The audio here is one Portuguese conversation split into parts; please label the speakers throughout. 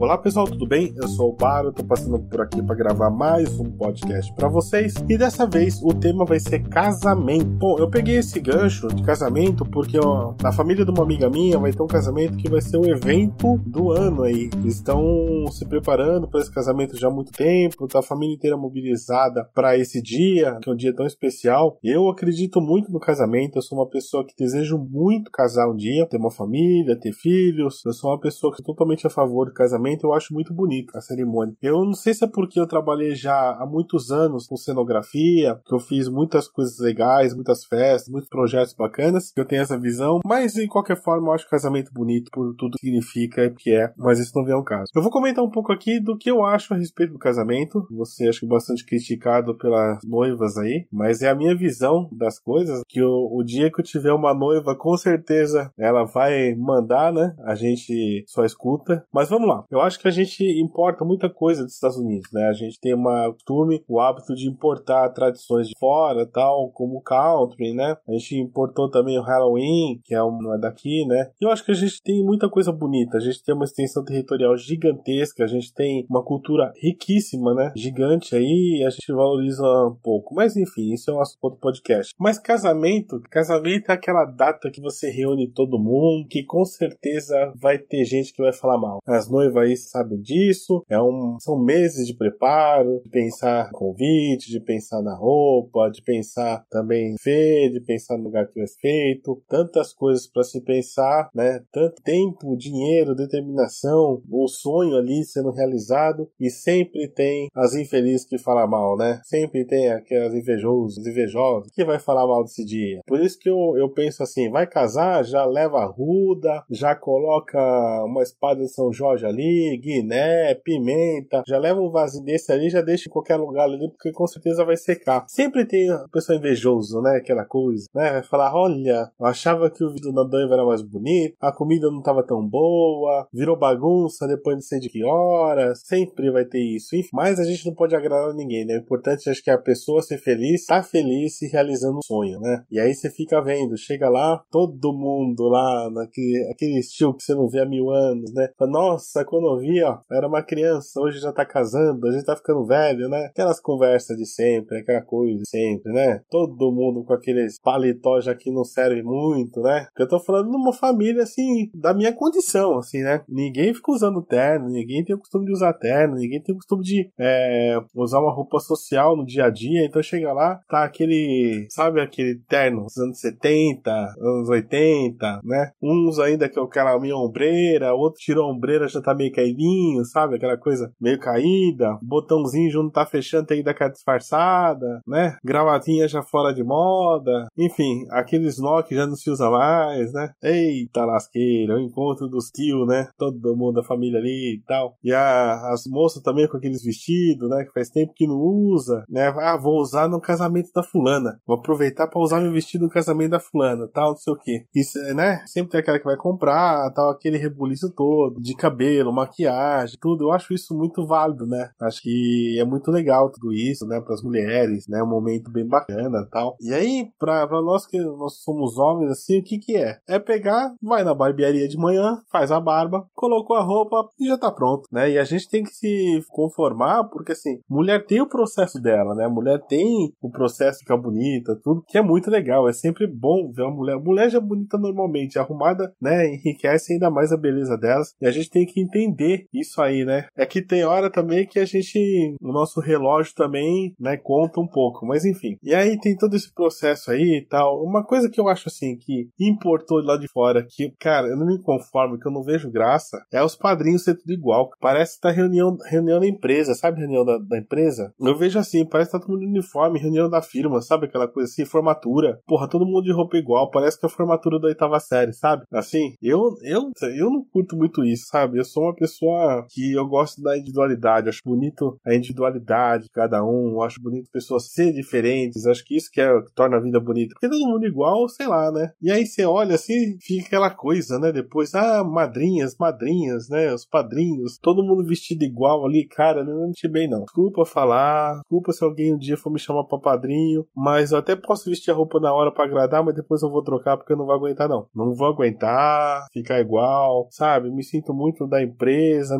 Speaker 1: Olá pessoal, tudo bem? Eu sou o Baro, tô passando por aqui para gravar mais um podcast para vocês e dessa vez o tema vai ser casamento. Bom, eu peguei esse gancho de casamento porque ó, na família de uma amiga minha vai ter um casamento que vai ser o evento do ano aí. Eles estão se preparando para esse casamento já há muito tempo, tá a família inteira mobilizada para esse dia, que é um dia tão especial. Eu acredito muito no casamento, eu sou uma pessoa que desejo muito casar um dia, ter uma família, ter filhos. Eu sou uma pessoa que é totalmente a favor do casamento eu acho muito bonito a cerimônia. Eu não sei se é porque eu trabalhei já há muitos anos com cenografia, que eu fiz muitas coisas legais, muitas festas, muitos projetos bacanas, que eu tenho essa visão, mas de qualquer forma eu acho o casamento bonito por tudo que significa e que é, mas isso não vem ao caso. Eu vou comentar um pouco aqui do que eu acho a respeito do casamento. Você acho que bastante criticado pelas noivas aí, mas é a minha visão das coisas, que o, o dia que eu tiver uma noiva, com certeza ela vai mandar, né? A gente só escuta. Mas vamos lá. Eu eu acho que a gente importa muita coisa dos Estados Unidos, né? A gente tem uma costume, o hábito de importar tradições de fora, tal, como o country, né? A gente importou também o Halloween, que é não é daqui, né? E eu acho que a gente tem muita coisa bonita. A gente tem uma extensão territorial gigantesca, a gente tem uma cultura riquíssima, né? Gigante aí, a gente valoriza um pouco. Mas enfim, isso é um assunto do podcast. Mas casamento, casamento é aquela data que você reúne todo mundo, que com certeza vai ter gente que vai falar mal. As noivas país sabe disso. É um, são meses de preparo, de pensar convite, de pensar na roupa, de pensar também fé, de pensar no lugar que vai feito. Tantas coisas para se pensar, né? Tanto tempo, dinheiro, determinação, o sonho ali sendo realizado e sempre tem as infelizes que falam mal, né? Sempre tem aquelas invejosas, invejosos que vai falar mal desse dia. Por isso que eu, eu penso assim, vai casar, já leva a ruda, já coloca uma espada de São Jorge ali, guiné, pimenta. Já leva um vasinho desse ali, já deixa em qualquer lugar ali, porque com certeza vai secar. Sempre tem a pessoa invejosa, né? Aquela coisa, né? Vai falar: olha, eu achava que o vídeo da noiva era mais bonito, a comida não estava tão boa, virou bagunça depois de sei de que horas. Sempre vai ter isso. Mas a gente não pode agradar ninguém, né? O importante acho que é a pessoa ser feliz, tá feliz e realizando um sonho, né? E aí você fica vendo, chega lá, todo mundo lá, naquele aquele estilo que você não vê há mil anos, né? Nossa, quando eu vi, ó, era uma criança, hoje já tá casando, a gente tá ficando velho, né? Aquelas conversas de sempre, aquela coisa de sempre, né? Todo mundo com aqueles paletó já que não serve muito, né? Porque eu tô falando de uma família, assim, da minha condição, assim, né? Ninguém fica usando terno, ninguém tem o costume de usar terno, ninguém tem o costume de é, usar uma roupa social no dia a dia, então chega lá, tá aquele, sabe aquele terno dos anos 70, anos 80, né? Uns ainda que é aquela minha ombreira, outro tirou a ombreira, já tá meio caidinho, sabe? Aquela coisa meio caída, botãozinho já não tá fechando, tem que dar aquela disfarçada, né? Gravatinha já fora de moda, enfim, aqueles nó já não se usa mais, né? Eita lasqueira, o encontro dos tios, né? Todo mundo da família ali e tal. E a, as moças também com aqueles vestidos, né? Que faz tempo que não usa, né? Ah, vou usar no casamento da fulana. Vou aproveitar para usar meu vestido no casamento da fulana, tal, não sei o que. Isso, né? Sempre tem aquela que vai comprar, tal, aquele rebuliço todo, de cabelo, maquiagem, tudo. Eu acho isso muito válido, né? Acho que é muito legal tudo isso, né? Para as mulheres, né? Um momento bem bacana tal. E aí, pra nós que nós somos homens, assim, o que que é? É pegar, vai na barbearia de manhã, faz a barba, colocou a roupa e já tá pronto, né? E a gente tem que se conformar, porque assim, mulher tem o processo dela, né? Mulher tem o processo de ficar bonita, tudo, que é muito legal. É sempre bom ver uma mulher. Mulher já é bonita normalmente, arrumada, né? Enriquece ainda mais a beleza delas. E a gente tem que entender entender isso aí, né? É que tem hora também que a gente, o nosso relógio também, né, conta um pouco, mas enfim. E aí tem todo esse processo aí e tal. Uma coisa que eu acho assim que importou lá de fora, que, cara, eu não me conformo, que eu não vejo graça, é os padrinhos ser tudo igual. Parece que tá reunião, reunião da empresa, sabe? Reunião da, da empresa. Eu vejo assim, parece que tá todo mundo uniforme, reunião da firma, sabe? Aquela coisa assim, formatura. Porra, todo mundo de roupa igual, parece que é a formatura da oitava série, sabe? Assim, eu, eu, eu não curto muito isso, sabe? Eu sou uma pessoa que eu gosto da individualidade, acho bonito a individualidade de cada um, acho bonito pessoas ser diferentes, acho que isso que, é, que torna a vida bonita. Porque todo mundo igual, sei lá, né? E aí você olha assim, fica aquela coisa, né? Depois, ah, madrinhas, madrinhas, né? Os padrinhos, todo mundo vestido igual ali, cara, não me bem não. Desculpa falar, desculpa se alguém um dia for me chamar pra padrinho, mas eu até posso vestir a roupa na hora para agradar, mas depois eu vou trocar porque eu não vou aguentar não. Não vou aguentar, ficar igual, sabe? Me sinto muito da empresa,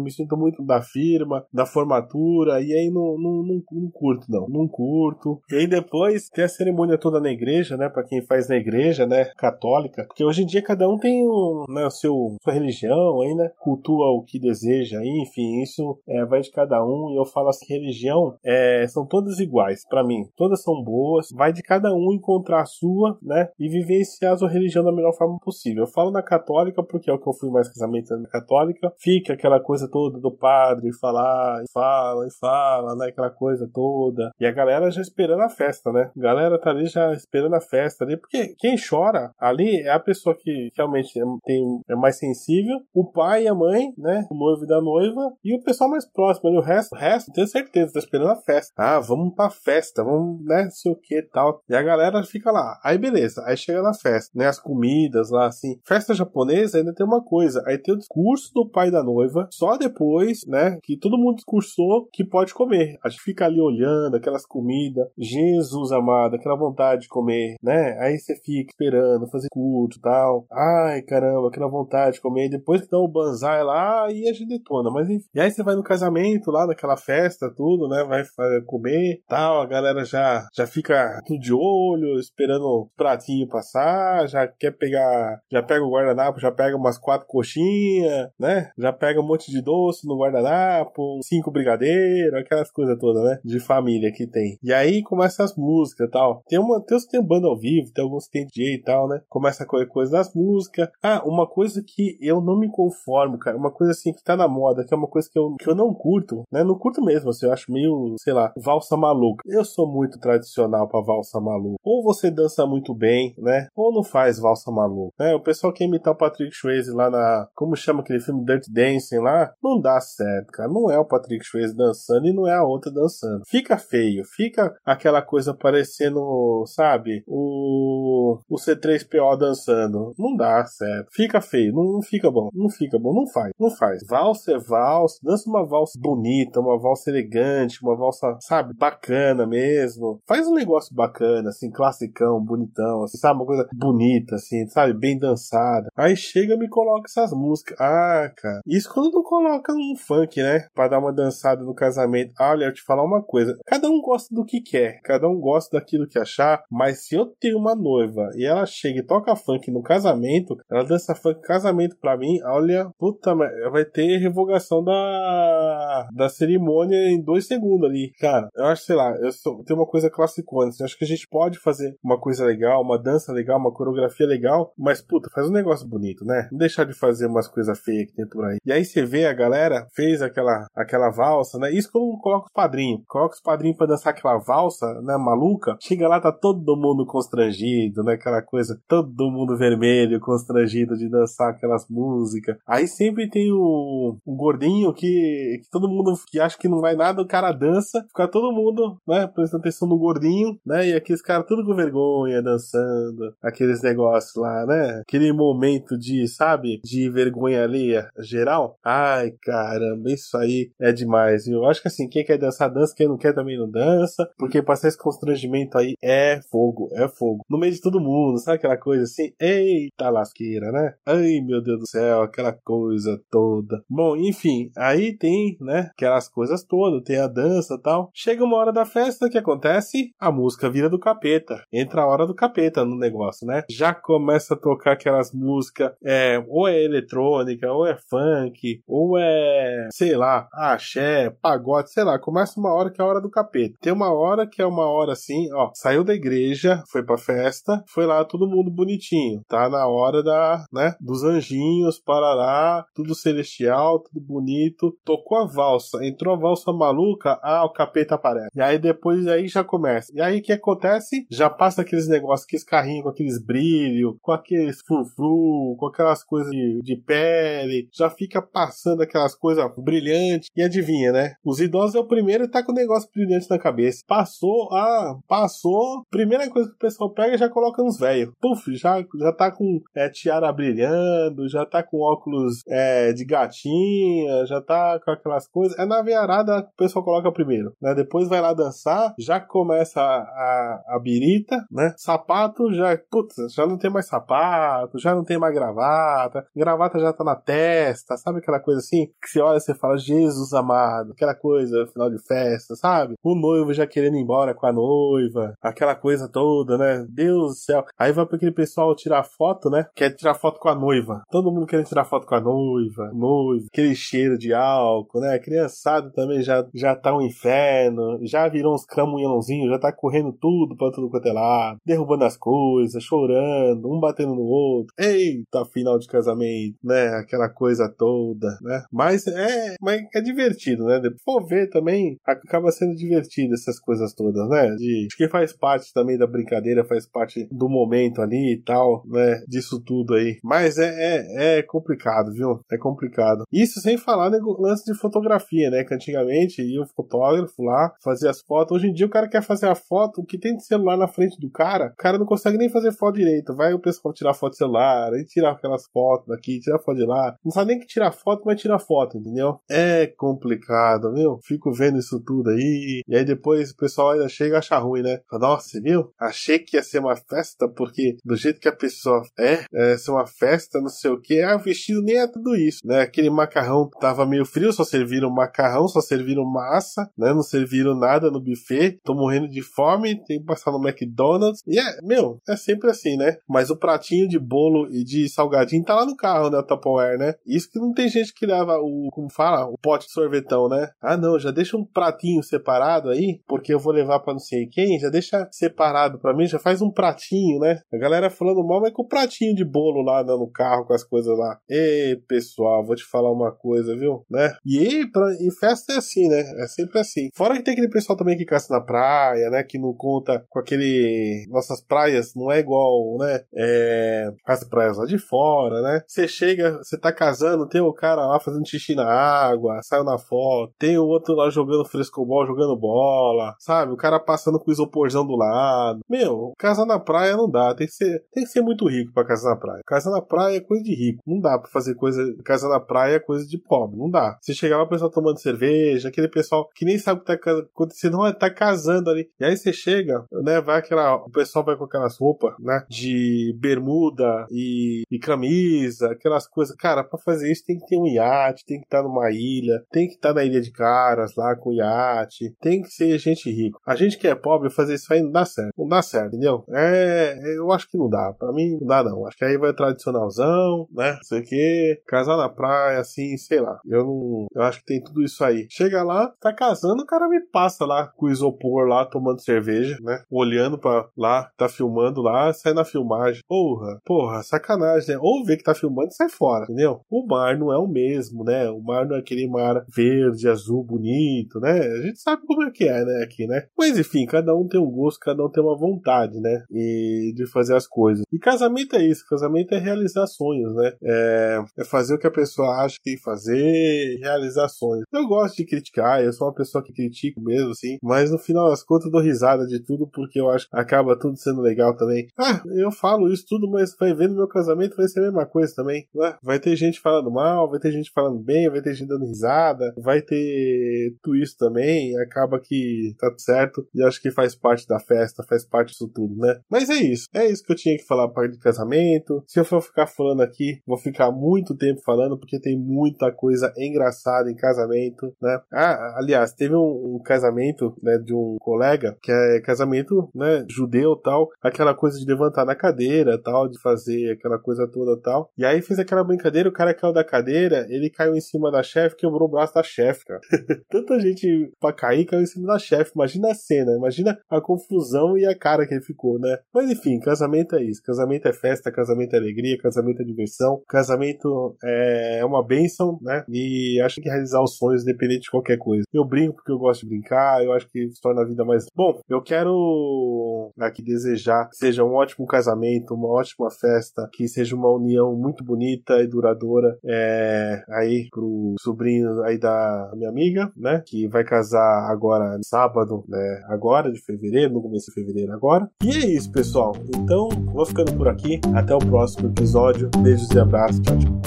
Speaker 1: me sinto muito da firma, da formatura, e aí não, não, não, não curto não, não curto. E aí depois tem a cerimônia toda na igreja, né? Para quem faz na igreja, né? Católica, porque hoje em dia cada um tem o, né, o seu sua religião aí, né? Cultua o que deseja, aí, enfim, isso é, vai de cada um. E eu falo assim, religião é, são todas iguais para mim, todas são boas. Vai de cada um encontrar a sua, né? E vivenciar a sua religião da melhor forma possível. Eu falo na católica porque é o que eu fui mais casamento na católica. Fica aquela coisa toda do padre falar e fala e fala, né? Aquela coisa toda. E a galera já esperando a festa, né? A galera tá ali já esperando a festa ali, porque quem chora ali é a pessoa que realmente é, tem, é mais sensível, o pai e a mãe, né? O noivo e da noiva, e o pessoal mais próximo ali, o resto, o resto, tenho certeza, tá esperando a festa. Ah, vamos pra festa, vamos, né? Sei o que tal. E a galera fica lá. Aí beleza, aí chega na festa, né? As comidas lá, assim. Festa japonesa ainda tem uma coisa, aí tem o discurso do pai da noiva, só depois, né? Que todo mundo discursou que pode comer. A gente fica ali olhando aquelas comidas, Jesus amado, aquela vontade de comer, né? Aí você fica esperando, fazer curto tal. Ai, caramba, aquela vontade de comer. Depois que dá o banzai lá, aí a gente detona. Mas enfim. E aí você vai no casamento lá, naquela festa, tudo, né? Vai comer tal. A galera já, já fica tudo de olho, esperando o pratinho passar, já quer pegar, já pega o guardanapo, já pega umas quatro coxinhas, né? Já pega um monte de doce no guardanapo, cinco brigadeiros, aquelas coisas todas, né? De família que tem. E aí começa as músicas e tal. Tem uma, tem uns que tem banda ao vivo, tem alguns que tem DJ e tal, né? Começa a qualquer coisa das músicas. Ah, uma coisa que eu não me conformo, cara, uma coisa assim que tá na moda, que é uma coisa que eu, que eu não curto, né? Não curto mesmo, assim, eu acho meio, sei lá, valsa maluca. Eu sou muito tradicional pra valsa maluca. Ou você dança muito bem, né? Ou não faz valsa maluca, né? O pessoal quer imitar o Patrick Swayze lá na, como chama aquele filme Dirty Dancing lá, não dá certo, cara. Não é o Patrick Swayze dançando e não é a outra dançando. Fica feio, fica aquela coisa parecendo, sabe, o, o C3PO dançando. Não dá certo. Fica feio, não, não fica bom. Não fica bom, não faz, não faz. Valsa é valsa, dança uma valsa bonita, uma valsa elegante, uma valsa, sabe, bacana mesmo. Faz um negócio bacana, assim, classicão, bonitão, assim, sabe, uma coisa bonita, assim, sabe, bem dançada. Aí chega e me coloca essas músicas. Ah, cara. Isso quando coloca um funk, né? Pra dar uma dançada no casamento. Olha, eu te falar uma coisa. Cada um gosta do que quer. Cada um gosta daquilo que achar. Mas se eu tenho uma noiva e ela chega e toca funk no casamento, ela dança funk casamento pra mim, olha, puta, vai ter revogação da, da cerimônia em dois segundos ali. Cara, eu acho, sei lá, eu sou, tem uma coisa classicona. Assim, acho que a gente pode fazer uma coisa legal, uma dança legal, uma coreografia legal, mas puta, faz um negócio bonito, né? Não deixar de fazer umas coisas feias que tem por aí. E aí você vê a galera fez aquela, aquela valsa, né? Isso quando coloca os padrinhos. Coloca os padrinhos pra dançar aquela valsa, né? Maluca. Chega lá, tá todo mundo constrangido, né? Aquela coisa, todo mundo vermelho, constrangido de dançar aquelas músicas. Aí sempre tem o, o gordinho que, que todo mundo que acha que não vai nada, o cara dança, fica todo mundo, né? Prestando atenção no gordinho, né? E aqueles caras tudo com vergonha, dançando, aqueles negócios lá, né? Aquele momento de, sabe? De vergonha alheia geral. Ai, caramba, isso aí é demais? Eu acho que assim, quem quer dançar, dança, quem não quer também não dança, porque passar esse constrangimento aí é fogo, é fogo. No meio de todo mundo, sabe aquela coisa assim? Eita lasqueira, né? Ai, meu Deus do céu, aquela coisa toda. Bom, enfim, aí tem, né, aquelas coisas todas, tem a dança tal. Chega uma hora da festa, que acontece? A música vira do capeta. Entra a hora do capeta no negócio, né? Já começa a tocar aquelas músicas, é, ou é eletrônica, ou é funk, ou é, sei lá, axé, pagode, sei lá. Começa uma hora que é a hora do capeta. Tem uma hora que é uma hora assim, ó, saiu da igreja, foi pra festa, foi lá todo mundo bonitinho. Tá na hora da, né, dos anjinhos, parará, tudo celestial, tudo bonito. Tocou a valsa, entrou a valsa maluca, ah, o capeta aparece. E aí depois aí já começa. E aí o que acontece? Já passa aqueles negócios, aqueles carrinhos com aqueles brilhos, com aqueles frufru, com aquelas coisas de, de pele, já fica passando aquelas coisas brilhantes. E adivinha, né? Os idosos é o primeiro e tá com o negócio brilhante na cabeça. Passou, ah, passou. Primeira coisa que o pessoal pega já coloca nos velhos. Puf, já, já tá com é, tiara brilhando, já tá com óculos é, de gatinha, já tá com aquelas coisas. É na veiarada que o pessoal coloca primeiro, né? Depois vai lá dançar, já começa a, a, a birita, né? Sapato já, putz, já não tem mais sapato, já não tem mais gravata, gravata já tá na testa, sabe aquela coisa assim? Que você olha e você fala, Jesus amado, aquela coisa, final de festa, sabe? O noivo já querendo ir embora com a noiva, aquela coisa toda, né? Deus do céu. Aí vai pra aquele pessoal tirar foto, né? Quer tirar foto com a noiva. Todo mundo quer tirar foto com a noiva, noivo, aquele cheiro de álcool, né? Criançado também já, já tá um inferno, já virou uns cramunhãozinhos, já tá correndo tudo pra tudo quanto é lado, derrubando as coisas, chorando, um batendo no outro. Eita, final de casamento, né? Aquela coisa toda, né? Mas é, mas é divertido, né? Depois ver também, acaba sendo divertido essas coisas todas, né? De, acho que faz parte também da brincadeira, faz parte do momento ali e tal, né? Disso tudo aí. Mas é, é, é complicado, viu? É complicado. Isso sem falar no lance de fotografia, né? Que antigamente ia o fotógrafo lá, fazia as fotos. Hoje em dia o cara quer fazer a foto, o que tem de celular na frente do cara, o cara não consegue nem fazer foto direito. Vai o pessoal tirar foto de celular, aí tirar aquelas fotos daqui, tirar foto de lá. Não sabe nem que tirar foto, mas tirar foto, entendeu? É complicado, viu? Fico vendo isso tudo aí. E aí depois o pessoal ainda chega e acha ruim, né? Fala, Nossa, viu? Achei que ia ser uma festa, porque do jeito que a pessoa é, é ser uma festa, não sei o que, ah, o vestido nem é tudo isso, né? Aquele macarrão tava meio frio, só serviram macarrão, só serviram massa, né? Não serviram nada no buffet. Tô morrendo de fome, tem que passar no McDonald's. E é, meu, é sempre assim, né? Mas o pratinho de bolo e de salgadinho tá lá no carro, né? O Tupperware, né? Isso que não tem gente que leva o, como fala, o pote de sorvetão, né? Ah, não, já deixa um pratinho separado aí, porque eu vou levar pra não sei quem, já deixa separado pra mim, já faz um pratinho, né? A galera falando mal, mas com o pratinho de bolo lá no carro, com as coisas lá. Ei, pessoal, vou te falar uma coisa, viu? Né? E, pra, e festa é assim, né? É sempre assim. Fora que tem aquele pessoal também que caça na praia, né? Que não conta com aquele. Nossas praias não é igual, né? É... As praias lá de fora, né? Você chega, você tá casando, tem o cara lá fazendo xixi na água, saiu na foto, tem o outro lá jogando frescobol, jogando bola, sabe? O cara passando com o isoporzão do lado. Meu, casar na praia não dá, tem que ser, tem que ser muito rico para casar na praia. Casar na praia é coisa de rico, não dá para fazer coisa, casar na praia é coisa de pobre, não dá. Você chegar lá, o pessoal tomando cerveja, aquele pessoal que nem sabe o que tá acontecendo, não, tá casando ali. E aí você chega, né, vai aquela, o pessoal vai com aquelas roupas, né, de bermuda e, e camisa, aquelas coisas. Cara, para fazer isso tem que ter um iate, tem que estar tá numa ilha, tem que estar tá na ilha de caras lá com iate, tem que ser gente rica. A gente que é pobre fazer isso aí não dá certo, não dá certo, entendeu? É, eu acho que não dá. Para mim não dá não. Acho que aí vai tradicionalzão, né? Não sei o que, casar na praia, assim, sei lá. Eu não, eu acho que tem tudo isso aí. Chega lá, tá casando, o cara me passa lá com o isopor lá tomando cerveja, né? Olhando para lá, tá filmando lá, sai na filmagem. Porra, porra, sacanagem, né? Ou vê que tá filmando e sai fora, entendeu? O mar não é o mesmo, né? O mar não é aquele mar verde, azul, bonito, né? A gente sabe como é que é, né? Aqui, né? Mas enfim, cada um tem um gosto, cada um tem uma vontade, né? E de fazer as coisas. E casamento é isso, casamento é realizar sonhos, né? É, é fazer o que a pessoa acha que tem que fazer, realizar sonhos. Eu gosto de criticar, eu sou uma pessoa que critico mesmo, assim, mas no final das contas eu dou risada de tudo porque eu acho que acaba tudo sendo legal também. Ah, eu falo isso tudo, mas vai ver no meu casamento vai ser a mesma coisa também, né? Vai ter gente falando mal, vai ter gente falando bem, vai ter gente dando risada, vai ter twist também, acaba que tá certo e acho que faz parte da festa, faz parte disso tudo, né? Mas é isso, é isso que eu tinha que falar para de casamento. Se eu for ficar falando aqui, vou ficar muito tempo falando porque tem muita coisa engraçada em casamento, né? Ah, aliás, teve um, um casamento, né, de um colega que é casamento, né, judeu tal, aquela coisa de levantar na cadeira, tal, de fazer aquela coisa toda tal. E aí fez aquela brincadeira, o cara caiu da ele caiu em cima da chefe, quebrou o braço da chefe, cara. Tanta gente pra cair caiu em cima da chefe. Imagina a cena, imagina a confusão e a cara que ele ficou, né? Mas enfim, casamento é isso. Casamento é festa, casamento é alegria, casamento é diversão, casamento é uma bênção, né? E acho que realizar os sonhos independente de qualquer coisa. Eu brinco porque eu gosto de brincar, eu acho que isso torna a vida mais. Bom, eu quero aqui desejar que seja um ótimo casamento, uma ótima festa, que seja uma união muito bonita e duradoura. É é, aí pro sobrinho aí da minha amiga, né? Que vai casar agora sábado, né? Agora de fevereiro, no começo de fevereiro agora. E é isso, pessoal. Então, vou ficando por aqui. Até o próximo episódio. Beijos e abraços. Tchau, tchau.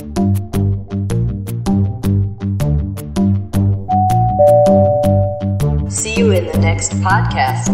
Speaker 2: See you in the next podcast.